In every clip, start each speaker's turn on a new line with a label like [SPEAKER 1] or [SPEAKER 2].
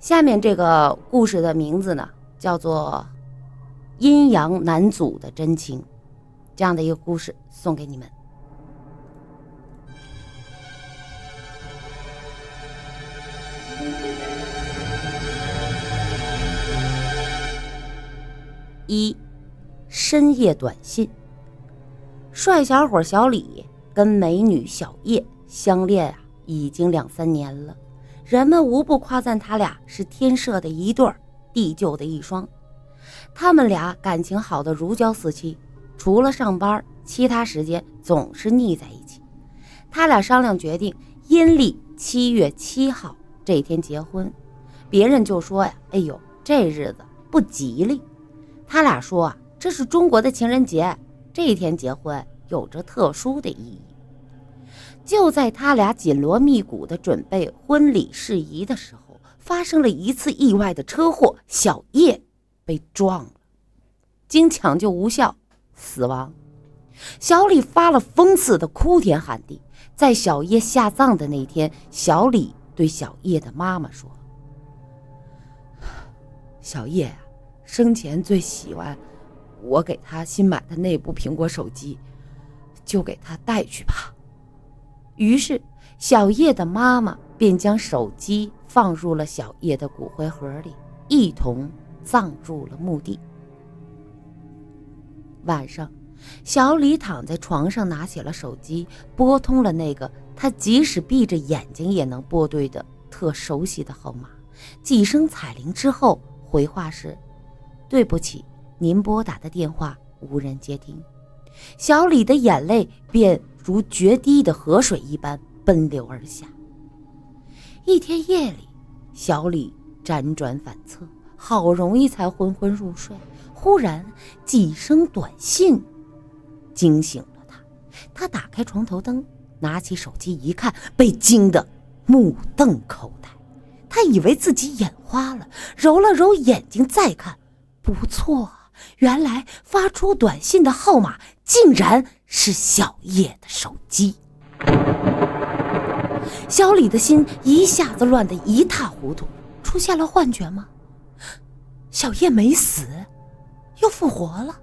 [SPEAKER 1] 下面这个故事的名字呢，叫做《阴阳难阻的真情》，这样的一个故事送给你们。一，深夜短信。帅小伙小李跟美女小叶相恋啊，已经两三年了。人们无不夸赞他俩是天设的一对儿，地就的一双。他们俩感情好的如胶似漆，除了上班，其他时间总是腻在一起。他俩商量决定，阴历七月七号这天结婚。别人就说呀：“哎呦，这日子不吉利。”他俩说啊：“这是中国的情人节，这一天结婚有着特殊的意义。”就在他俩紧锣密鼓的准备婚礼事宜的时候，发生了一次意外的车祸，小叶被撞了，经抢救无效死亡。小李发了疯似的哭天喊地。在小叶下葬的那天，小李对小叶的妈妈说：“小叶啊，生前最喜欢我给他新买的那部苹果手机，就给他带去吧。”于是，小叶的妈妈便将手机放入了小叶的骨灰盒里，一同葬入了墓地。晚上，小李躺在床上，拿起了手机，拨通了那个他即使闭着眼睛也能拨对的特熟悉的号码。几声彩铃之后，回话是：“对不起，您拨打的电话无人接听。”小李的眼泪便。如决堤的河水一般奔流而下。一天夜里，小李辗转反侧，好容易才昏昏入睡。忽然几声短信惊醒了他。他打开床头灯，拿起手机一看，被惊得目瞪口呆。他以为自己眼花了，揉了揉眼睛再看，不错。原来发出短信的号码竟然是小叶的手机，小李的心一下子乱得一塌糊涂，出现了幻觉吗？小叶没死，又复活了。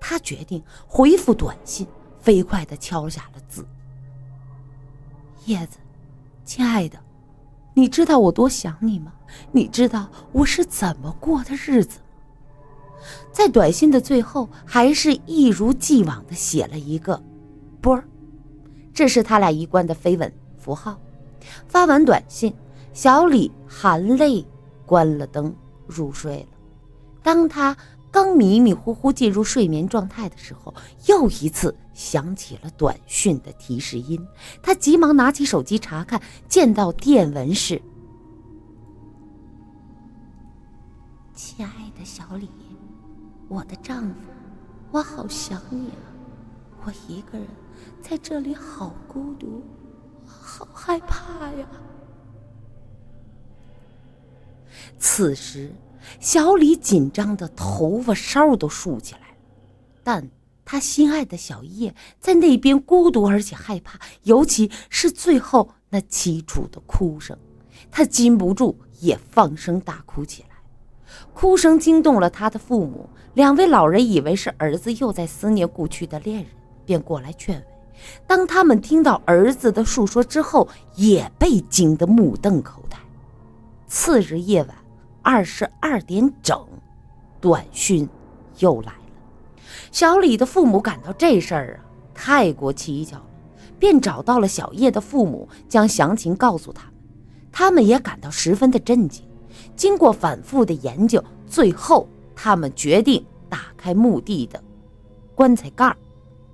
[SPEAKER 1] 他决定回复短信，飞快地敲下了字：“叶子，亲爱的，你知道我多想你吗？你知道我是怎么过的日子？”在短信的最后，还是一如既往的写了一个“波”，这是他俩一贯的飞吻符号。发完短信，小李含泪关了灯，入睡了。当他刚迷迷糊糊进入睡眠状态的时候，又一次响起了短讯的提示音。他急忙拿起手机查看，见到电文是：“亲爱的小李。”我的丈夫，我好想你啊！我一个人在这里好孤独，好害怕呀。此时，小李紧张的头发梢都竖起来，但他心爱的小叶在那边孤独而且害怕，尤其是最后那凄楚的哭声，他禁不住也放声大哭起来。哭声惊动了他的父母，两位老人以为是儿子又在思念故去的恋人，便过来劝慰。当他们听到儿子的述说之后，也被惊得目瞪口呆。次日夜晚二十二点整，短讯又来了。小李的父母感到这事儿啊太过蹊跷了，便找到了小叶的父母，将详情告诉他们。他们也感到十分的震惊。经过反复的研究，最后他们决定打开墓地的棺材盖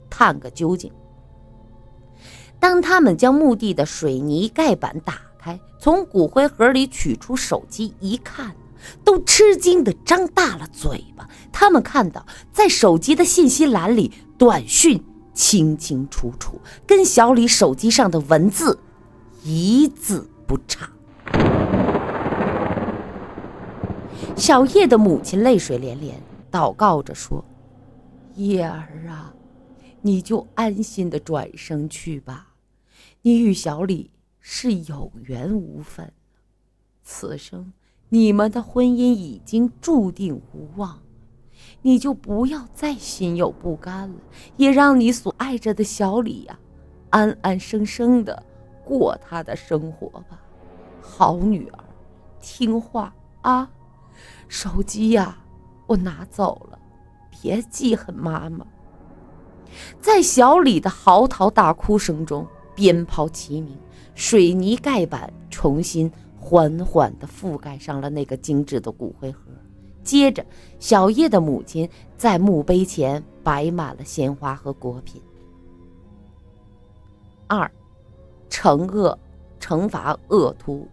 [SPEAKER 1] 探个究竟。当他们将墓地的水泥盖板打开，从骨灰盒里取出手机一看，都吃惊的张大了嘴巴。他们看到，在手机的信息栏里，短讯清清楚楚，跟小李手机上的文字一字不差。小叶的母亲泪水连连，祷告着说：“叶儿啊，你就安心的转生去吧。你与小李是有缘无分，此生你们的婚姻已经注定无望，你就不要再心有不甘了，也让你所爱着的小李呀，安安生生的过他的生活吧。好女儿，听话啊！手机呀，我拿走了，别记恨妈妈。在小李的嚎啕大哭声中，鞭炮齐鸣，水泥盖板重新。缓缓地覆盖上了那个精致的骨灰盒。接着，小叶的母亲在墓碑前摆满了鲜花和果品。二，惩恶，惩罚恶徒。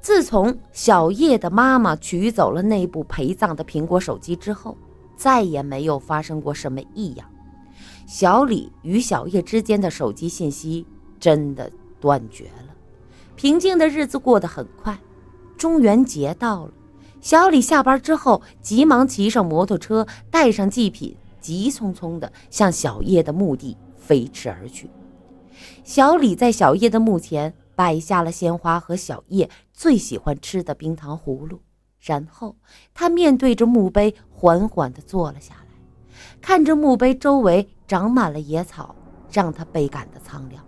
[SPEAKER 1] 自从小叶的妈妈取走了那部陪葬的苹果手机之后，再也没有发生过什么异样。小李与小叶之间的手机信息真的断绝了。平静的日子过得很快，中元节到了。小李下班之后，急忙骑上摩托车，带上祭品，急匆匆地向小叶的墓地飞驰而去。小李在小叶的墓前摆下了鲜花和小叶最喜欢吃的冰糖葫芦，然后他面对着墓碑，缓缓地坐了下来，看着墓碑周围长满了野草，让他倍感的苍凉。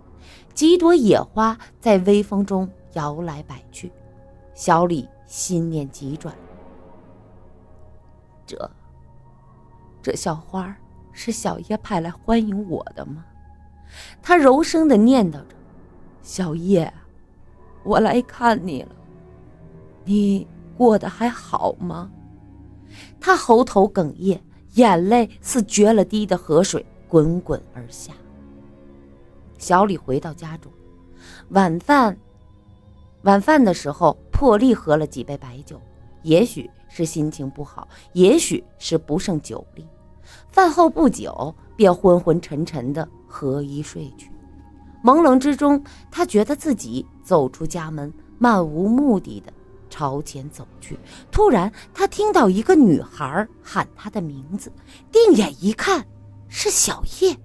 [SPEAKER 1] 几朵野花在微风中摇来摆去，小李心念急转。这，这小花是小叶派来欢迎我的吗？他柔声的念叨着：“小叶，我来看你了，你过得还好吗？”他喉头哽咽，眼泪似决了堤的河水滚滚而下。小李回到家中，晚饭，晚饭的时候破例喝了几杯白酒，也许是心情不好，也许是不胜酒力。饭后不久，便昏昏沉沉的合衣睡去。朦胧之中，他觉得自己走出家门，漫无目的的朝前走去。突然，他听到一个女孩喊他的名字，定眼一看，是小叶。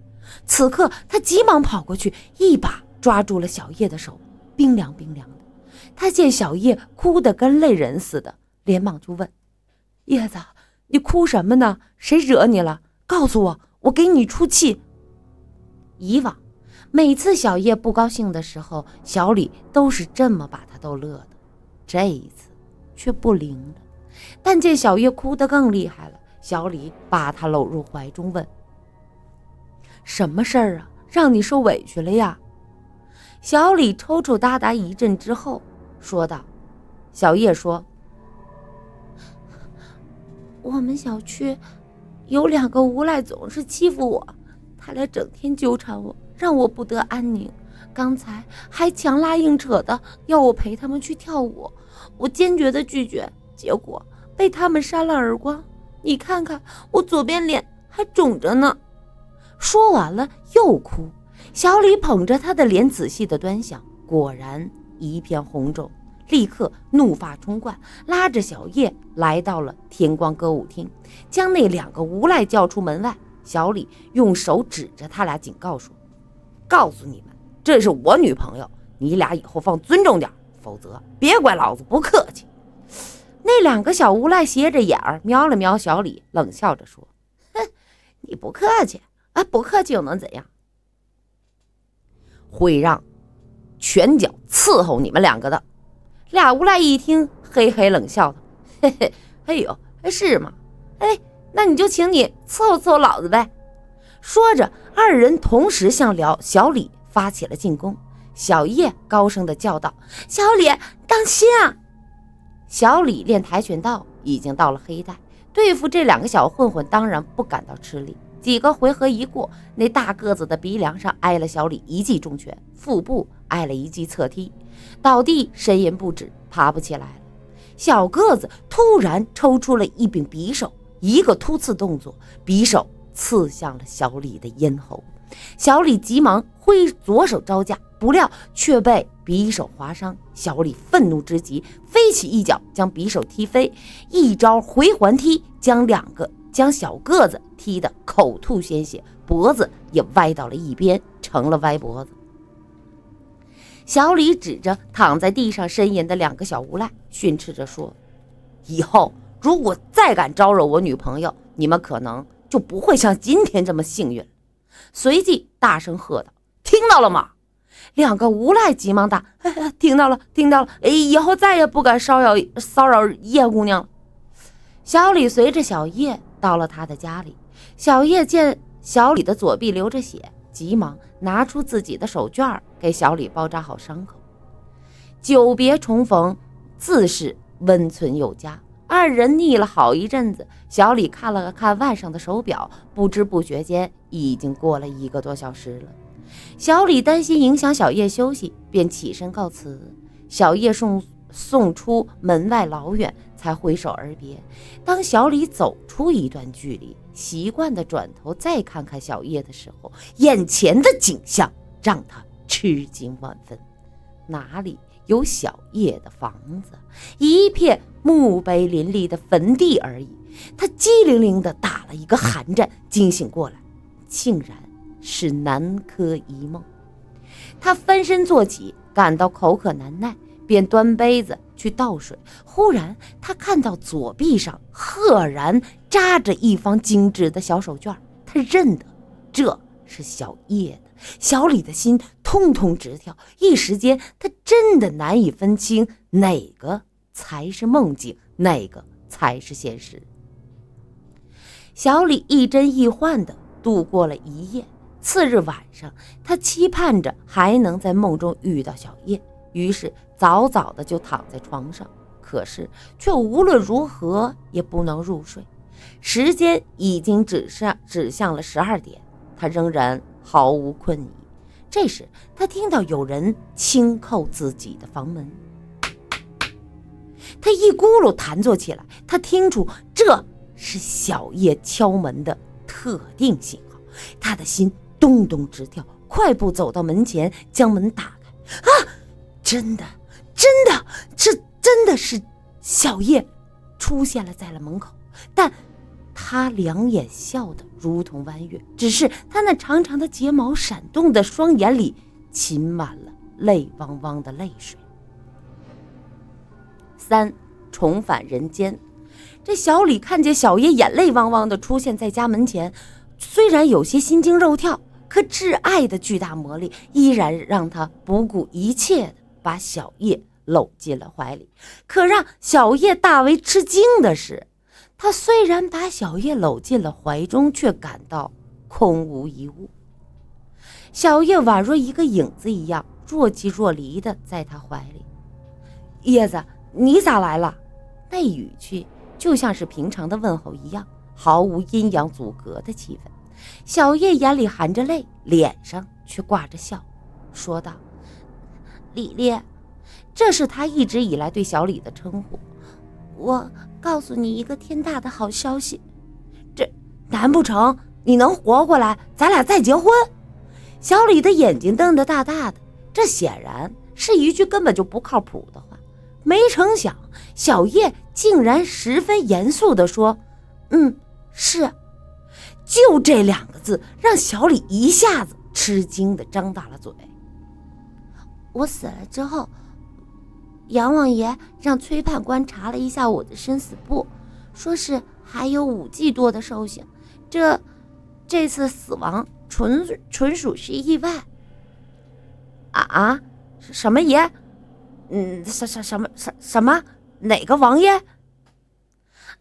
[SPEAKER 1] 此刻，他急忙跑过去，一把抓住了小叶的手，冰凉冰凉的。他见小叶哭得跟泪人似的，连忙就问：“叶子，你哭什么呢？谁惹你了？告诉我，我给你出气。”以往，每次小叶不高兴的时候，小李都是这么把他逗乐的。这一次却不灵了。但见小叶哭得更厉害了，小李把他搂入怀中，问。什么事儿啊？让你受委屈了呀？小李抽抽搭搭一阵之后，说道：“小叶说，我们小区有两个无赖，总是欺负我，他俩整天纠缠我，让我不得安宁。刚才还强拉硬扯的要我陪他们去跳舞，我坚决的拒绝，结果被他们扇了耳光。你看看，我左边脸还肿着呢。”说完了，又哭。小李捧着他的脸，仔细的端详，果然一片红肿。立刻怒发冲冠，拉着小叶来到了天光歌舞厅，将那两个无赖叫出门外。小李用手指着他俩，警告说：“告诉你们，这是我女朋友，你俩以后放尊重点，否则别怪老子不客气。”那两个小无赖斜着眼儿瞄了瞄小李，冷笑着说：“哼，你不客气。”啊，不客气又能怎样？会让拳脚伺候你们两个的。俩无赖一听，嘿嘿冷笑道：“ 嘿嘿，哎呦，是吗？哎，那你就请你伺候伺候老子呗。”说着，二人同时向辽小李发起了进攻。小叶高声的叫道：“小李，当心啊！”小李练跆拳道已经到了黑带，对付这两个小混混，当然不感到吃力。几个回合一过，那大个子的鼻梁上挨了小李一记重拳，腹部挨了一记侧踢，倒地呻吟不止，爬不起来了。小个子突然抽出了一柄匕首，一个突刺动作，匕首刺向了小李的咽喉。小李急忙挥左手招架，不料却被匕首划伤。小李愤怒之极，飞起一脚将匕首踢飞，一招回环踢将两个。将小个子踢得口吐鲜血，脖子也歪到了一边，成了歪脖子。小李指着躺在地上呻吟的两个小无赖，训斥着说：“以后如果再敢招惹我女朋友，你们可能就不会像今天这么幸运。”随即大声喝道：“听到了吗？”两个无赖急忙答：“听到了，听到了。哎，以后再也不敢骚扰骚扰叶姑娘了。”小李随着小叶到了他的家里，小叶见小李的左臂流着血，急忙拿出自己的手绢给小李包扎好伤口。久别重逢，自是温存有加。二人腻了好一阵子，小李看了看腕上的手表，不知不觉间已经过了一个多小时了。小李担心影响小叶休息，便起身告辞。小叶送送出门外老远，才挥手而别。当小李走出一段距离，习惯的转头再看看小叶的时候，眼前的景象让他吃惊万分。哪里有小叶的房子？一片墓碑林立的坟地而已。他机灵灵地打了一个寒战，惊醒过来，竟然是南柯一梦。他翻身坐起，感到口渴难耐，便端杯子去倒水。忽然，他看到左臂上赫然扎着一方精致的小手绢，他认得这是小叶的。小李的心通通直跳，一时间他真的难以分清哪个才是梦境，哪个才是现实。小李一真一幻的度过了一夜。次日晚上，他期盼着还能在梦中遇到小叶，于是早早的就躺在床上，可是却无论如何也不能入睡。时间已经指向指向了十二点，他仍然。毫无困意。这时，他听到有人轻叩自己的房门，他一咕噜弹坐起来。他听出这是小叶敲门的特定信号，他的心咚咚直跳，快步走到门前，将门打开。啊！真的，真的，这真的是小叶出现了在了门口，但。他两眼笑得如同弯月，只是他那长长的睫毛闪动的双眼里噙满了泪汪汪的泪水。三重返人间，这小李看见小叶眼泪汪汪的出现在家门前，虽然有些心惊肉跳，可挚爱的巨大魔力依然让他不顾一切的把小叶搂进了怀里。可让小叶大为吃惊的是。他虽然把小叶搂进了怀中，却感到空无一物。小叶宛若一个影子一样，若即若离的在他怀里。叶子，你咋来了？那语气就像是平常的问候一样，毫无阴阳阻隔的气氛。小叶眼里含着泪，脸上却挂着笑，说道：“李烈，这是他一直以来对小李的称呼。我。”告诉你一个天大的好消息，这难不成你能活过来，咱俩再结婚？小李的眼睛瞪得大大的，这显然是一句根本就不靠谱的话。没成想，小叶竟然十分严肃地说：“嗯，是。”就这两个字，让小李一下子吃惊的张大了嘴。我死了之后。阎王爷让崔判官查了一下我的生死簿，说是还有五季多的寿星。这这次死亡纯纯属是意外。啊啊，什么爷？嗯，什什什么什什么？哪个王爷？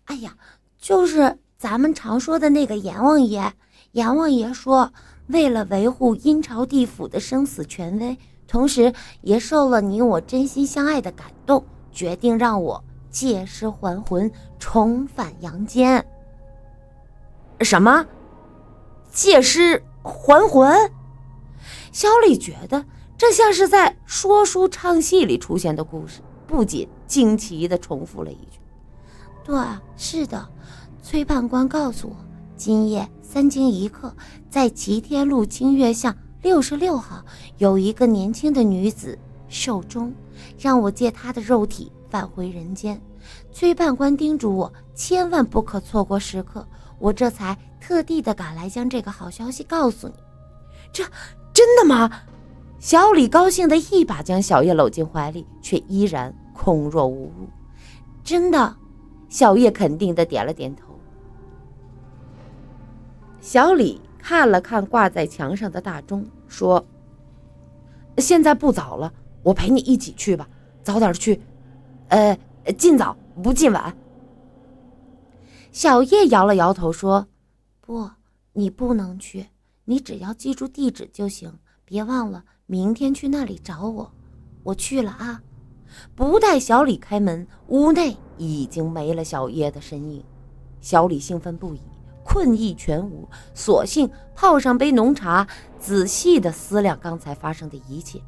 [SPEAKER 1] 哎呀，就是咱们常说的那个阎王爷。阎王爷说，为了维护阴朝地府的生死权威。同时，也受了你我真心相爱的感动，决定让我借尸还魂，重返阳间。什么？借尸还魂？小李觉得这像是在说书唱戏里出现的故事，不仅惊奇的重复了一句：“对，是的，崔判官告诉我，今夜三更一刻，在齐天路清月巷。”六十六号有一个年轻的女子寿终，让我借她的肉体返回人间。崔判官叮嘱我千万不可错过时刻，我这才特地的赶来将这个好消息告诉你。这真的吗？小李高兴的一把将小叶搂进怀里，却依然空若无物。真的，小叶肯定的点了点头。小李看了看挂在墙上的大钟，说：“现在不早了，我陪你一起去吧，早点去，呃，尽早不尽晚。”小叶摇了摇头说：“不，你不能去，你只要记住地址就行，别忘了。”明天去那里找我，我去了啊！不待小李开门，屋内已经没了小叶的身影。小李兴奋不已，困意全无，索性泡上杯浓茶，仔细地思量刚才发生的一切。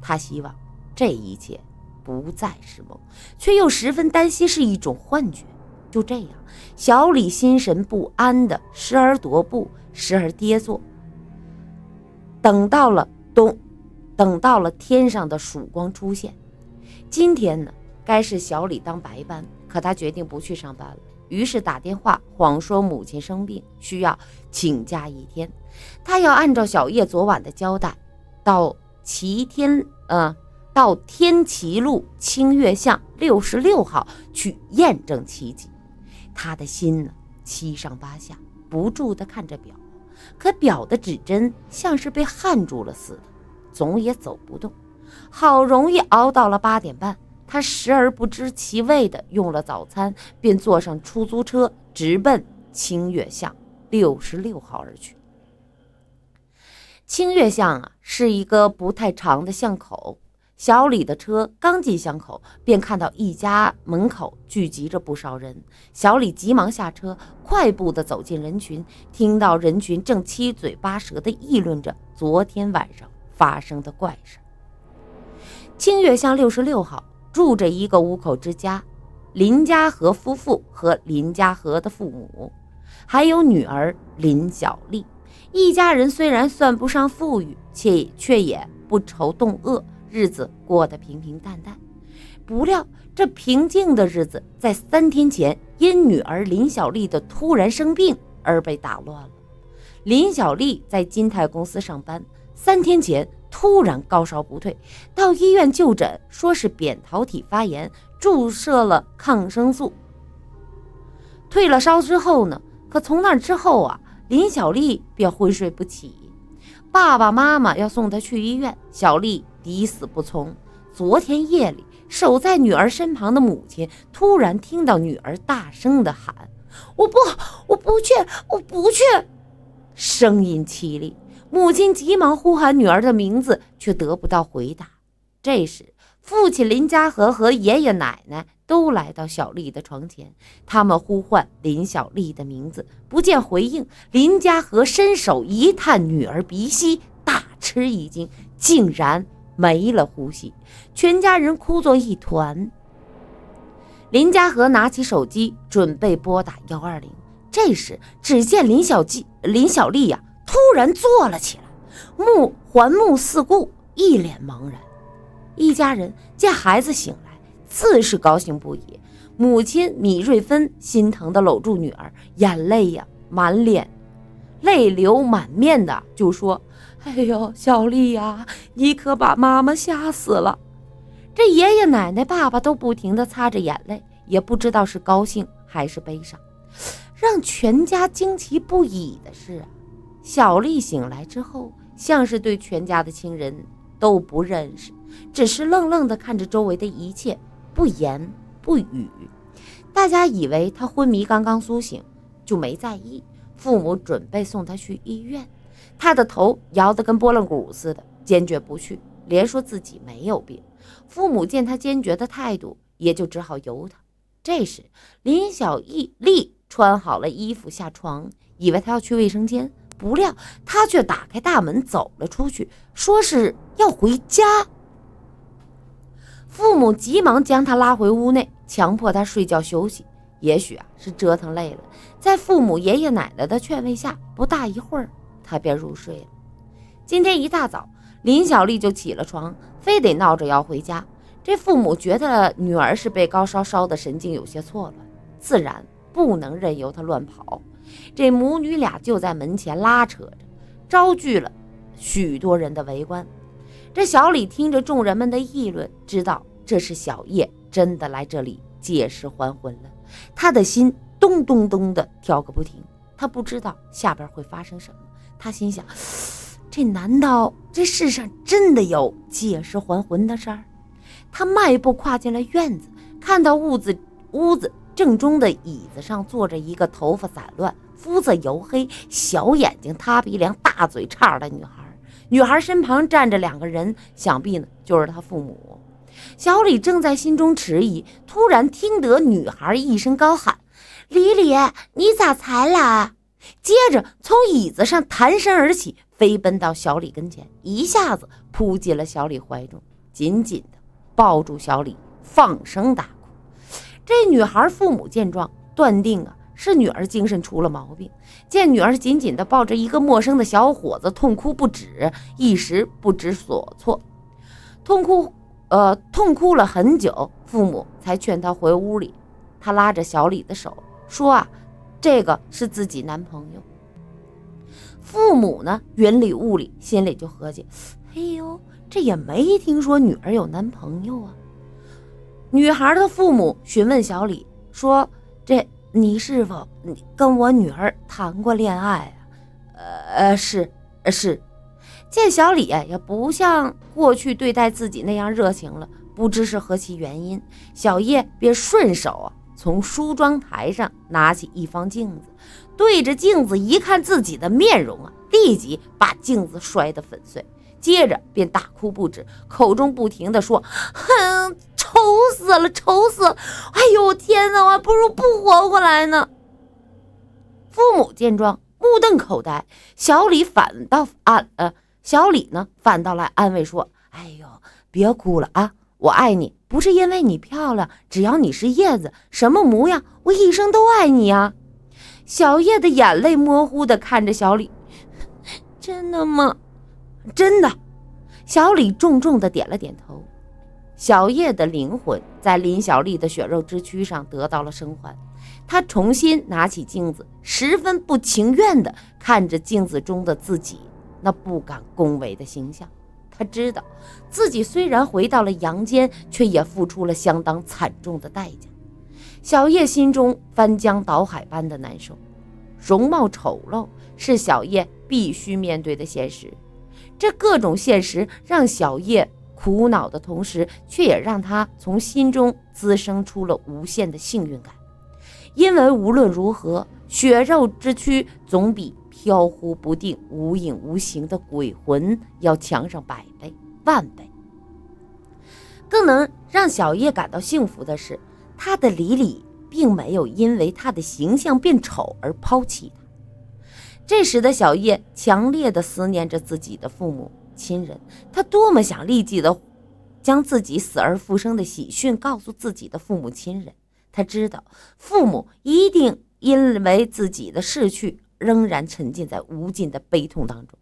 [SPEAKER 1] 他希望这一切不再是梦，却又十分担心是一种幻觉。就这样，小李心神不安的时而踱步，时而跌坐。等到了冬。等到了天上的曙光出现，今天呢，该是小李当白班，可他决定不去上班了。于是打电话谎说母亲生病，需要请假一天。他要按照小叶昨晚的交代，到齐天，呃，到天齐路清月巷六十六号去验证奇迹。他的心呢，七上八下，不住地看着表，可表的指针像是被焊住了似的。总也走不动，好容易熬到了八点半，他时而不知其味的用了早餐，便坐上出租车，直奔清月巷六十六号而去。清月巷啊，是一个不太长的巷口。小李的车刚进巷口，便看到一家门口聚集着不少人。小李急忙下车，快步的走进人群，听到人群正七嘴八舌的议论着昨天晚上。发生的怪事。清月巷六十六号住着一个五口之家，林家和夫妇和林家和的父母，还有女儿林小丽。一家人虽然算不上富裕，却却也不愁冻饿，日子过得平平淡淡。不料这平静的日子，在三天前因女儿林小丽的突然生病而被打乱了。林小丽在金泰公司上班。三天前突然高烧不退，到医院就诊，说是扁桃体发炎，注射了抗生素。退了烧之后呢？可从那之后啊，林小丽便昏睡不起。爸爸妈妈要送她去医院，小丽抵死不从。昨天夜里，守在女儿身旁的母亲突然听到女儿大声的喊：“我不，我不去，我不去！”声音凄厉。母亲急忙呼喊女儿的名字，却得不到回答。这时，父亲林家和和爷爷奶奶都来到小丽的床前，他们呼唤林小丽的名字，不见回应。林家和伸手一探女儿鼻息，大吃一惊，竟然没了呼吸。全家人哭作一团。林家和拿起手机准备拨打幺二零，这时只见林小季、林小丽呀。突然坐了起来，目环目四顾，一脸茫然。一家人见孩子醒来，自是高兴不已。母亲米瑞芬心疼地搂住女儿，眼泪呀满脸，泪流满面的就说：“哎呦，小丽呀，你可把妈妈吓死了。”这爷爷奶奶、爸爸都不停地擦着眼泪，也不知道是高兴还是悲伤。让全家惊奇不已的是啊。小丽醒来之后，像是对全家的亲人都不认识，只是愣愣地看着周围的一切，不言不语。大家以为她昏迷刚刚苏醒，就没在意。父母准备送她去医院，她的头摇得跟拨浪鼓似的，坚决不去，连说自己没有病。父母见她坚决的态度，也就只好由她。这时，林小艺丽穿好了衣服下床，以为她要去卫生间。不料他却打开大门走了出去，说是要回家。父母急忙将他拉回屋内，强迫他睡觉休息。也许啊是折腾累了，在父母爷爷奶奶的劝慰下，不大一会儿他便入睡了。今天一大早，林小丽就起了床，非得闹着要回家。这父母觉得女儿是被高烧烧的神经有些错乱，自然不能任由她乱跑。这母女俩就在门前拉扯着，招聚了许多人的围观。这小李听着众人们的议论，知道这是小叶真的来这里借尸还魂了，他的心咚咚咚的跳个不停。他不知道下边会发生什么，他心想：这难道这世上真的有借尸还魂的事儿？他迈步跨进了院子，看到屋子屋子正中的椅子上坐着一个头发散乱、肤色黝黑、小眼睛塌鼻梁、大嘴叉的女孩。女孩身旁站着两个人，想必呢就是她父母。小李正在心中迟疑，突然听得女孩一声高喊。李李，你咋才来？接着从椅子上弹身而起，飞奔到小李跟前，一下子扑进了小李怀中，紧紧的抱住小李，放声大哭。这女孩父母见状，断定啊是女儿精神出了毛病。见女儿紧紧的抱着一个陌生的小伙子，痛哭不止，一时不知所措，痛哭呃痛哭了很久，父母才劝她回屋里。她拉着小李的手。说啊，这个是自己男朋友。父母呢，云里雾里，心里就合计：哎呦，这也没听说女儿有男朋友啊。女孩的父母询问小李说：“这你是否跟我女儿谈过恋爱啊？”呃，是，是。见小李也不像过去对待自己那样热情了，不知是何其原因，小叶便顺手啊。从梳妆台上拿起一方镜子，对着镜子一看自己的面容啊，立即把镜子摔得粉碎，接着便大哭不止，口中不停地说：“哼，丑死了，丑死了！哎呦天哪，我还不如不活过来呢！”父母见状，目瞪口呆。小李反倒安呃，小李呢反倒来安慰说：“哎呦，别哭了啊，我爱你。”不是因为你漂亮，只要你是叶子，什么模样，我一生都爱你啊！小叶的眼泪模糊的看着小李，真的吗？真的。小李重重的点了点头。小叶的灵魂在林小丽的血肉之躯上得到了生还，他重新拿起镜子，十分不情愿的看着镜子中的自己，那不敢恭维的形象。他知道自己虽然回到了阳间，却也付出了相当惨重的代价。小叶心中翻江倒海般的难受，容貌丑陋是小叶必须面对的现实。这各种现实让小叶苦恼的同时，却也让他从心中滋生出了无限的幸运感，因为无论如何，血肉之躯总比……飘忽不定、无影无形的鬼魂要强上百倍、万倍。更能让小叶感到幸福的是，他的李李并没有因为他的形象变丑而抛弃他。这时的小叶强烈的思念着自己的父母亲人，他多么想立即的将自己死而复生的喜讯告诉自己的父母亲人。他知道父母一定因为自己的逝去。仍然沉浸在无尽的悲痛当中，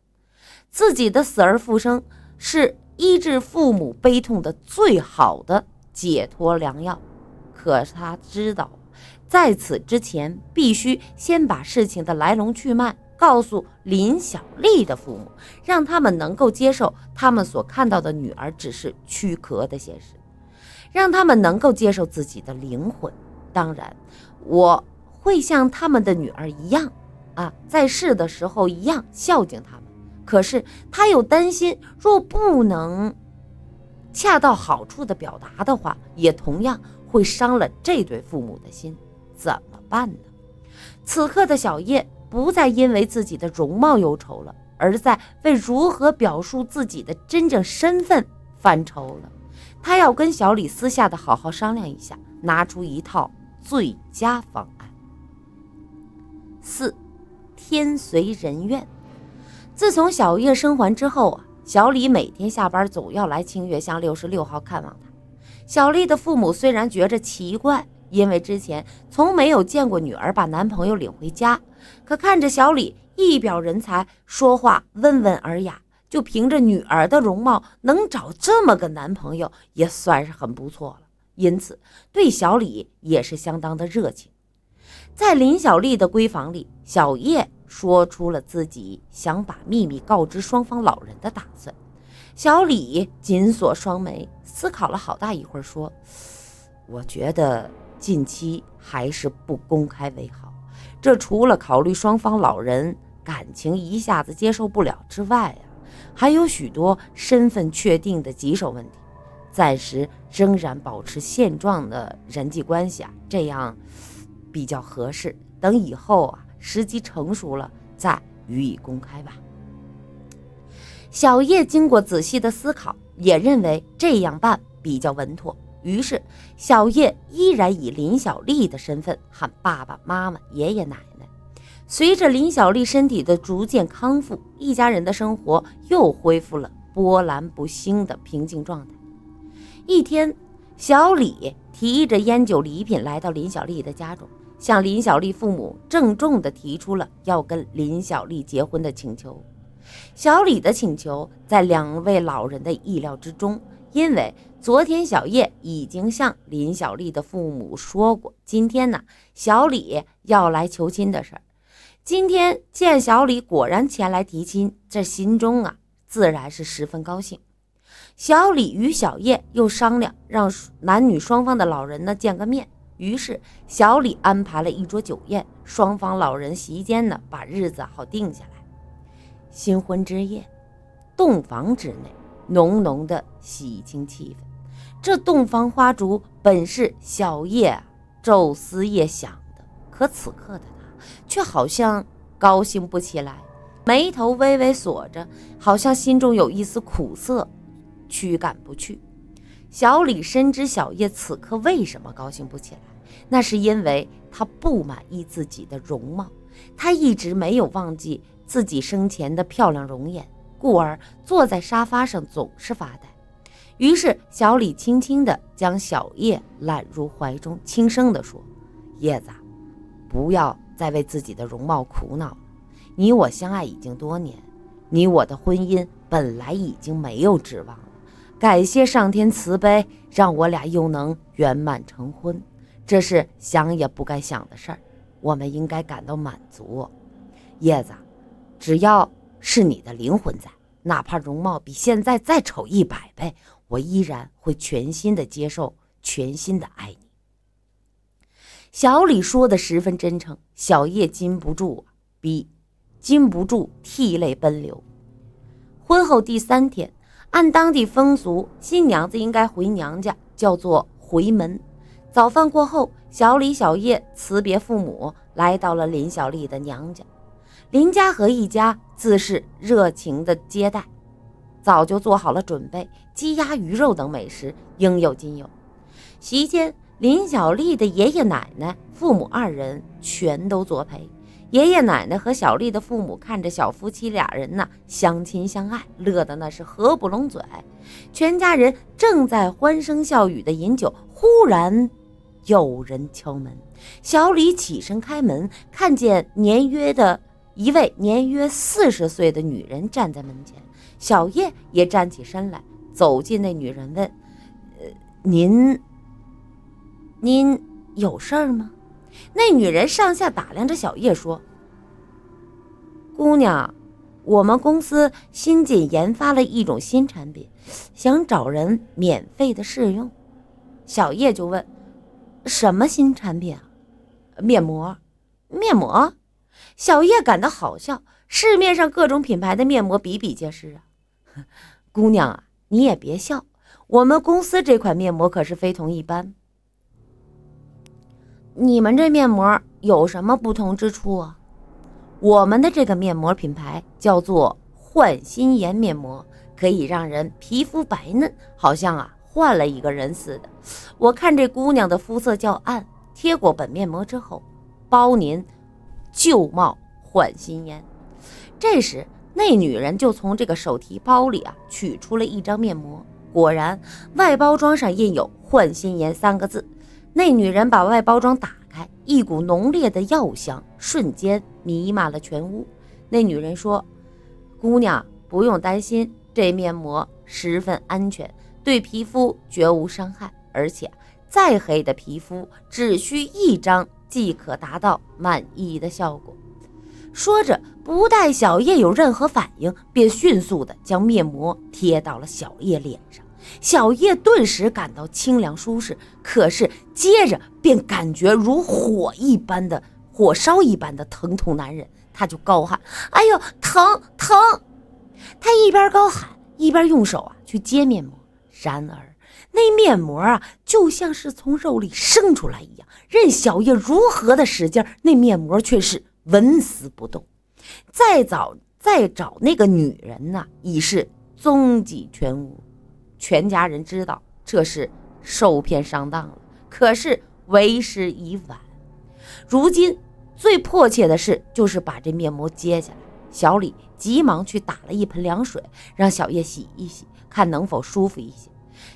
[SPEAKER 1] 自己的死而复生是医治父母悲痛的最好的解脱良药。可是他知道，在此之前，必须先把事情的来龙去脉告诉林小丽的父母，让他们能够接受他们所看到的女儿只是躯壳的现实，让他们能够接受自己的灵魂。当然，我会像他们的女儿一样。啊，在世的时候一样孝敬他们，可是他又担心，若不能恰到好处的表达的话，也同样会伤了这对父母的心，怎么办呢？此刻的小叶不再因为自己的容貌忧愁了，而在为如何表述自己的真正身份犯愁了。他要跟小李私下的好好商量一下，拿出一套最佳方案。四。天随人愿。自从小叶生还之后啊，小李每天下班总要来清月巷六十六号看望他。小丽的父母虽然觉着奇怪，因为之前从没有见过女儿把男朋友领回家，可看着小李一表人才，说话温文尔雅，就凭着女儿的容貌能找这么个男朋友，也算是很不错了。因此对小李也是相当的热情。在林小丽的闺房里，小叶说出了自己想把秘密告知双方老人的打算。小李紧锁双眉，思考了好大一会儿，说：“我觉得近期还是不公开为好。这除了考虑双方老人感情一下子接受不了之外啊，还有许多身份确定的棘手问题。暂时仍然保持现状的人际关系啊，这样比较合适。等以后啊，时机成熟了再予以公开吧。”小叶经过仔细的思考，也认为这样办比较稳妥。于是，小叶依然以林小丽的身份喊爸爸妈妈、爷爷奶奶。随着林小丽身体的逐渐康复，一家人的生活又恢复了波澜不兴的平静状态。一天，小李提着烟酒礼品来到林小丽的家中，向林小丽父母郑重地提出了要跟林小丽结婚的请求。小李的请求在两位老人的意料之中，因为昨天小叶已经向林小丽的父母说过，今天呢，小李要来求亲的事儿。今天见小李果然前来提亲，这心中啊，自然是十分高兴。小李与小叶又商量，让男女双方的老人呢见个面。于是小李安排了一桌酒宴，双方老人席间呢，把日子好定下来。新婚之夜，洞房之内，浓浓的喜庆气氛。这洞房花烛本是小叶昼思夜想的，可此刻的他却好像高兴不起来，眉头微微锁着，好像心中有一丝苦涩，驱赶不去。小李深知小叶此刻为什么高兴不起来，那是因为他不满意自己的容貌，他一直没有忘记。自己生前的漂亮容颜，故而坐在沙发上总是发呆。于是小李轻轻地将小叶揽入怀中，轻声地说：“叶子，不要再为自己的容貌苦恼。你我相爱已经多年，你我的婚姻本来已经没有指望了。感谢上天慈悲，让我俩又能圆满成婚，这是想也不该想的事儿。我们应该感到满足，叶子。”只要是你的灵魂在，哪怕容貌比现在再丑一百倍，我依然会全心的接受，全心的爱你。小李说的十分真诚，小叶禁不住逼，禁不住涕泪奔流。婚后第三天，按当地风俗，新娘子应该回娘家，叫做回门。早饭过后，小李、小叶辞别父母，来到了林小丽的娘家。林家和一家自是热情的接待，早就做好了准备，鸡鸭鱼肉等美食应有尽有。席间，林小丽的爷爷奶奶、父母二人全都作陪。爷爷奶奶和小丽的父母看着小夫妻俩人呢相亲相爱，乐得那是合不拢嘴。全家人正在欢声笑语的饮酒，忽然有人敲门。小李起身开门，看见年约的。一位年约四十岁的女人站在门前，小叶也站起身来，走进那女人，问：“呃，您，您有事儿吗？”那女人上下打量着小叶，说：“姑娘，我们公司新近研发了一种新产品，想找人免费的试用。”小叶就问：“什么新产品啊？面膜？面膜？”小叶感到好笑，市面上各种品牌的面膜比比皆是啊。姑娘啊，你也别笑，我们公司这款面膜可是非同一般。你们这面膜有什么不同之处啊？我们的这个面膜品牌叫做焕新颜面膜，可以让人皮肤白嫩，好像啊换了一个人似的。我看这姑娘的肤色较暗，贴过本面膜之后，包您。旧貌换新颜。这时，那女人就从这个手提包里啊取出了一张面膜，果然外包装上印有“换新颜”三个字。那女人把外包装打开，一股浓烈的药香瞬间弥漫了全屋。那女人说：“姑娘不用担心，这面膜十分安全，对皮肤绝无伤害，而且再黑的皮肤只需一张。”即可达到满意的效果。说着，不待小叶有任何反应，便迅速的将面膜贴到了小叶脸上。小叶顿时感到清凉舒适，可是接着便感觉如火一般的火烧一般的疼痛难忍，他就高喊：“哎呦，疼疼！”他一边高喊，一边用手啊去接面膜。然而那面膜啊，就像是从肉里生出来一样，任小叶如何的使劲，那面膜却是纹丝不动。再找再找那个女人呢，已是踪迹全无。全家人知道这是受骗上当了，可是为时已晚。如今最迫切的事就是把这面膜揭下来。小李急忙去打了一盆凉水，让小叶洗一洗，看能否舒服一些。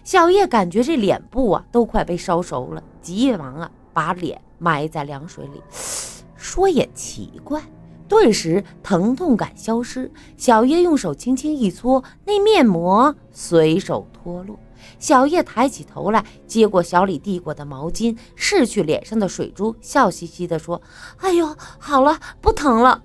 [SPEAKER 1] 小叶感觉这脸部啊都快被烧熟了，急忙啊把脸埋在凉水里。说也奇怪。顿时疼痛感消失，小叶用手轻轻一搓，那面膜随手脱落。小叶抬起头来，接过小李递过的毛巾，拭去脸上的水珠，笑嘻嘻地说：“哎呦，好了，不疼了。”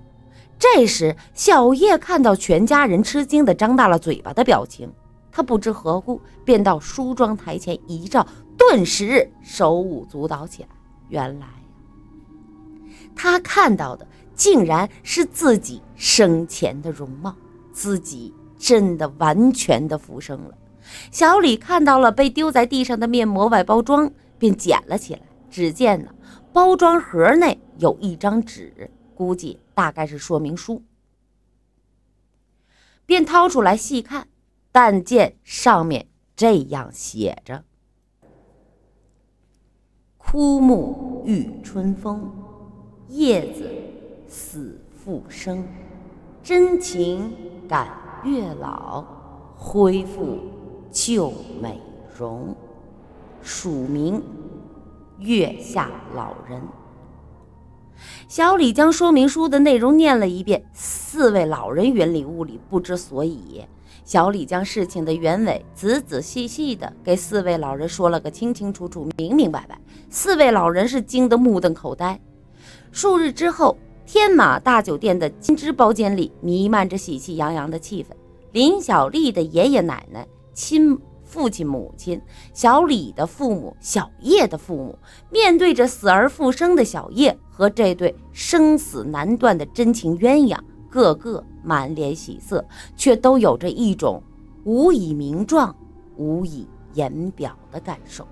[SPEAKER 1] 这时，小叶看到全家人吃惊的张大了嘴巴的表情，他不知何故，便到梳妆台前一照，顿时手舞足蹈起来。原来，他看到的。竟然是自己生前的容貌，自己真的完全的复生了。小李看到了被丢在地上的面膜外包装，便捡了起来。只见呢，包装盒内有一张纸，估计大概是说明书，便掏出来细看。但见上面这样写着：“枯木遇春风，叶子。”死复生，真情感月老，恢复旧美容。署名：月下老人。小李将说明书的内容念了一遍，四位老人云里雾里，不知所以。小李将事情的原委仔仔细细的给四位老人说了个清清楚楚、明明白白。四位老人是惊得目瞪口呆。数日之后。天马大酒店的金枝包间里弥漫着喜气洋洋的气氛。林小丽的爷爷奶奶、亲父亲、母亲，小李的父母、小叶的父母，面对着死而复生的小叶和这对生死难断的真情鸳鸯，个个满脸喜色，却都有着一种无以名状、无以言表的感受。